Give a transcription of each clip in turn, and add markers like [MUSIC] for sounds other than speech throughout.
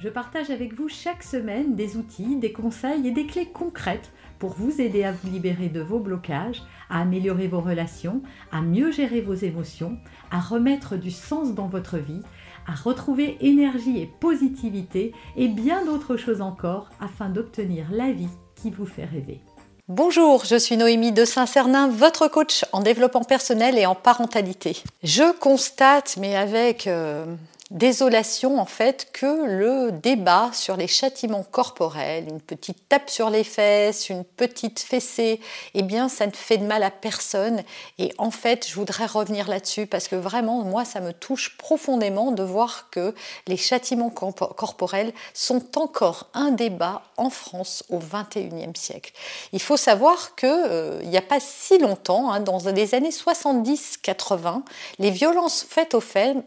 Je partage avec vous chaque semaine des outils, des conseils et des clés concrètes pour vous aider à vous libérer de vos blocages, à améliorer vos relations, à mieux gérer vos émotions, à remettre du sens dans votre vie, à retrouver énergie et positivité et bien d'autres choses encore afin d'obtenir la vie qui vous fait rêver. Bonjour, je suis Noémie de Saint-Cernin, votre coach en développement personnel et en parentalité. Je constate, mais avec euh, désolation en fait que le débat sur les châtiments corporels, une petite tape sur les fesses, une petite fessée, eh bien ça ne fait de mal à personne et en fait je voudrais revenir là-dessus parce que vraiment moi ça me touche profondément de voir que les châtiments corporels sont encore un débat en France au 21e siècle. Il faut savoir que euh, n'y a pas si longtemps, hein, dans les années 70-80, les violences faites aux femmes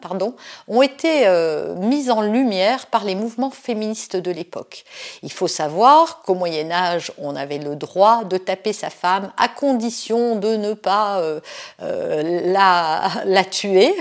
pardon, ont été euh, mises en lumière par les mouvements féministes de l'époque. Il faut savoir qu'au Moyen Âge, on avait le droit de taper sa femme à condition de ne pas euh, euh, la, [LAUGHS] tuer.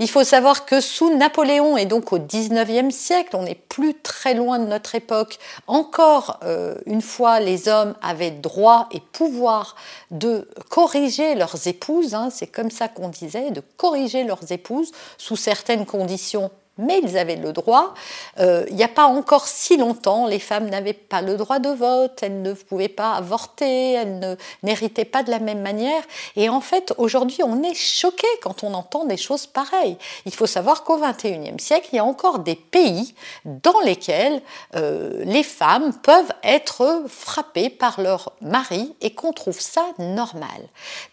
Il faut savoir que sous Napoléon et donc au 19e siècle, on n'est plus très loin de notre époque, encore une fois, les hommes avaient droit et pouvoir de corriger leurs épouses, hein, c'est comme ça qu'on disait, de corriger leurs épouses sous certaines conditions mais ils avaient le droit. Euh, il n'y a pas encore si longtemps, les femmes n'avaient pas le droit de vote, elles ne pouvaient pas avorter, elles n'héritaient pas de la même manière. Et en fait, aujourd'hui, on est choqué quand on entend des choses pareilles. Il faut savoir qu'au XXIe siècle, il y a encore des pays dans lesquels euh, les femmes peuvent être frappées par leur mari et qu'on trouve ça normal.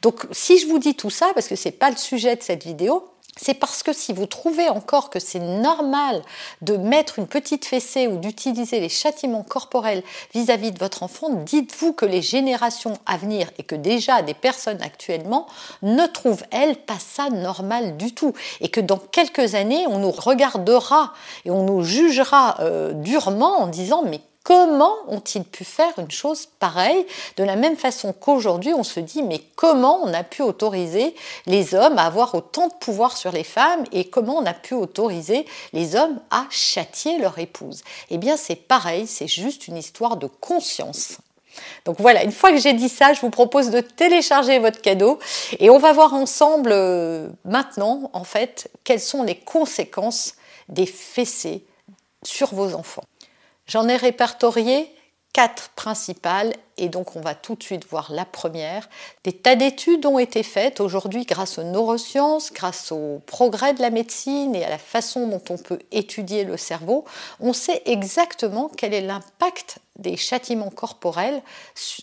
Donc, si je vous dis tout ça, parce que ce n'est pas le sujet de cette vidéo, c'est parce que si vous trouvez encore que c'est normal de mettre une petite fessée ou d'utiliser les châtiments corporels vis-à-vis de votre enfant, dites-vous que les générations à venir et que déjà des personnes actuellement ne trouvent, elles, pas ça normal du tout. Et que dans quelques années, on nous regardera et on nous jugera euh, durement en disant mais Comment ont-ils pu faire une chose pareille? De la même façon qu'aujourd'hui, on se dit, mais comment on a pu autoriser les hommes à avoir autant de pouvoir sur les femmes et comment on a pu autoriser les hommes à châtier leur épouse? Eh bien, c'est pareil, c'est juste une histoire de conscience. Donc voilà, une fois que j'ai dit ça, je vous propose de télécharger votre cadeau et on va voir ensemble euh, maintenant, en fait, quelles sont les conséquences des fessées sur vos enfants. J'en ai répertorié quatre principales et donc on va tout de suite voir la première. Des tas d'études ont été faites aujourd'hui grâce aux neurosciences, grâce au progrès de la médecine et à la façon dont on peut étudier le cerveau. On sait exactement quel est l'impact des châtiments corporels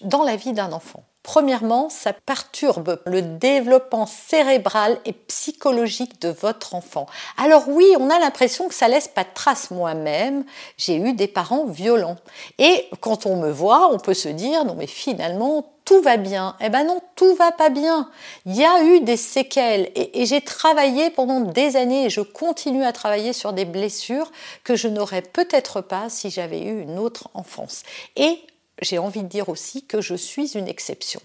dans la vie d'un enfant. Premièrement, ça perturbe le développement cérébral et psychologique de votre enfant. Alors oui, on a l'impression que ça laisse pas de traces. Moi-même, j'ai eu des parents violents. Et quand on me voit, on peut se dire, non mais finalement, tout va bien. Eh ben non, tout va pas bien. Il y a eu des séquelles et, j'ai travaillé pendant des années et je continue à travailler sur des blessures que je n'aurais peut-être pas si j'avais eu une autre enfance. J'ai envie de dire aussi que je suis une exception.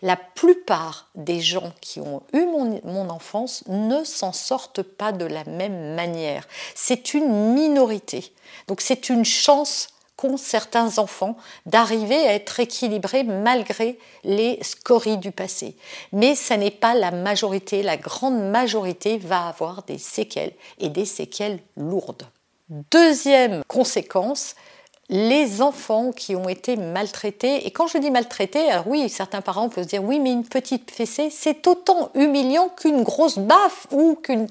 La plupart des gens qui ont eu mon, enfance ne s'en sortent pas de la même manière. C'est une minorité. Donc c'est une chance qu'ont certains enfants d'arriver à être équilibrés malgré les scories du passé. Mais ce n'est pas la majorité. La grande majorité va avoir des séquelles et des séquelles lourdes. Deuxième conséquence, les enfants qui ont été maltraités. Et quand je dis maltraités, alors oui, certains parents peuvent se dire oui, mais une petite fessée, c'est autant humiliant qu'une grosse baffe ou qu'une.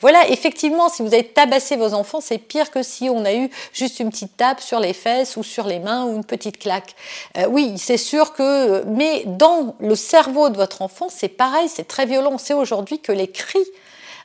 Voilà, effectivement, si vous avez tabassé vos enfants, c'est pire que si on a eu juste une petite tape sur les fesses ou sur les mains ou une petite claque. Euh, oui, c'est sûr que. Mais dans le cerveau de votre enfant, c'est pareil, c'est très violent. On sait aujourd'hui que les cris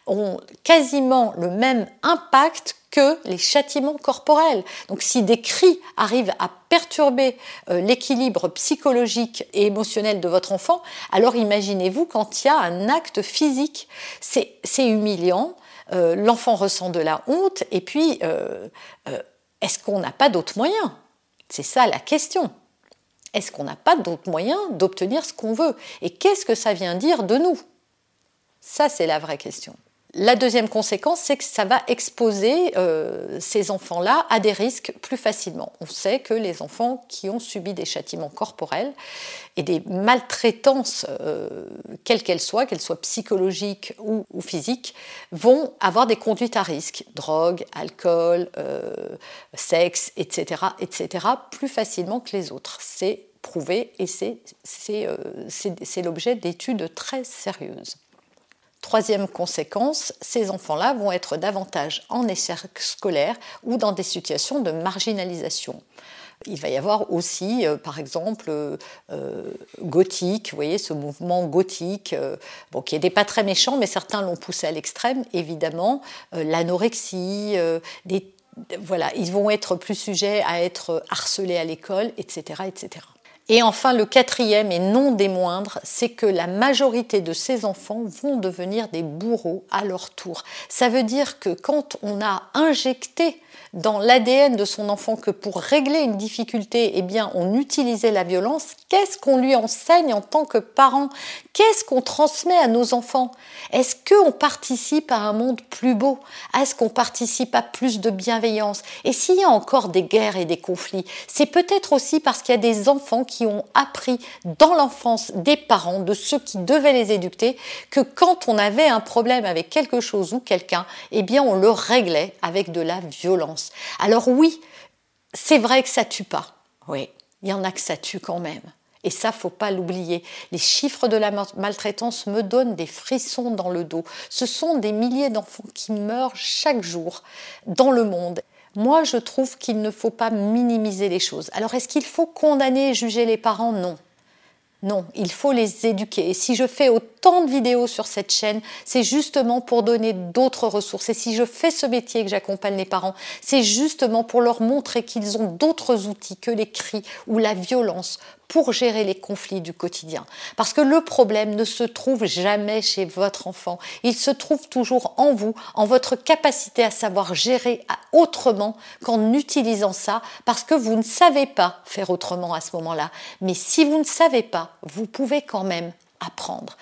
ont quasiment le même impact que les châtiments corporels. Donc si des cris arrivent à perturber euh, l'équilibre psychologique et émotionnel de votre enfant, alors imaginez-vous quand il y a un acte physique. C'est humiliant, euh, l'enfant ressent de la honte, et puis euh, est-ce qu'on n'a pas d'autres moyens? C'est ça la question. Est-ce qu'on n'a pas d'autres moyens d'obtenir ce qu'on veut? Et qu'est-ce que ça vient dire de nous? Ça, c'est la vraie question. La deuxième conséquence, c'est que ça va exposer euh, ces enfants-là à des risques plus facilement. On sait que les enfants qui ont subi des châtiments corporels et des maltraitances, euh, quelles qu'elles soient, qu'elles soient psychologiques ou, physiques, vont avoir des conduites à risque, drogue, alcool, euh, sexe, etc., etc., plus facilement que les autres. C'est prouvé et c'est l'objet d'études très sérieuses. Troisième conséquence, ces enfants-là vont être davantage en échec scolaire ou dans des situations de marginalisation. Il va y avoir aussi, euh, par exemple, euh, gothique, vous voyez, ce mouvement gothique, euh, bon, qui n'était pas très méchant, mais certains l'ont poussé à l'extrême, évidemment, l'anorexie, voilà, ils vont être plus sujets à être harcelés à l'école, etc., etc. Et enfin, le quatrième et non des moindres, c'est que la majorité de ces enfants vont devenir des bourreaux à leur tour. Ça veut dire que quand on a injecté dans l'ADN de son enfant que pour régler une difficulté, eh bien, on utilisait la violence, qu'est-ce qu'on lui enseigne en tant que parent? Qu'est-ce qu'on transmet à nos enfants? Est-ce qu'on participe à un monde plus beau? Est-ce qu'on participe à plus de bienveillance? Et s'il y a encore des guerres et des conflits, c'est peut-être aussi parce qu'il y a des enfants qui ont appris dans l'enfance des parents, de ceux qui devaient les éduquer, que quand on avait un problème avec quelque chose ou quelqu'un, eh bien, on le réglait avec de la violence. Alors oui, c'est vrai que ça tue pas. Oui, il y en a que ça tue quand même. Et ça, faut pas l'oublier. Les chiffres de la maltraitance me donnent des frissons dans le dos. Ce sont des milliers d'enfants qui meurent chaque jour dans le monde. Moi, je trouve qu'il ne faut pas minimiser les choses. Alors, est-ce qu'il faut condamner et juger les parents? Non. Non, il faut les éduquer. Et si je fais autant de vidéos sur cette chaîne, c'est justement pour donner d'autres ressources. Et si je fais ce métier que j'accompagne les parents, c'est justement pour leur montrer qu'ils ont d'autres outils que les cris ou la violence pour gérer les conflits du quotidien. Parce que le problème ne se trouve jamais chez votre enfant. Il se trouve toujours en vous, en votre capacité à savoir gérer autrement qu'en utilisant ça, parce que vous ne savez pas faire autrement à ce moment-là. Mais si vous ne savez pas, vous pouvez quand même apprendre.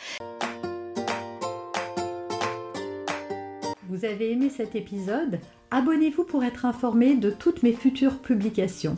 Vous avez aimé cet épisode? Abonnez-vous pour être informé de toutes mes futures publications.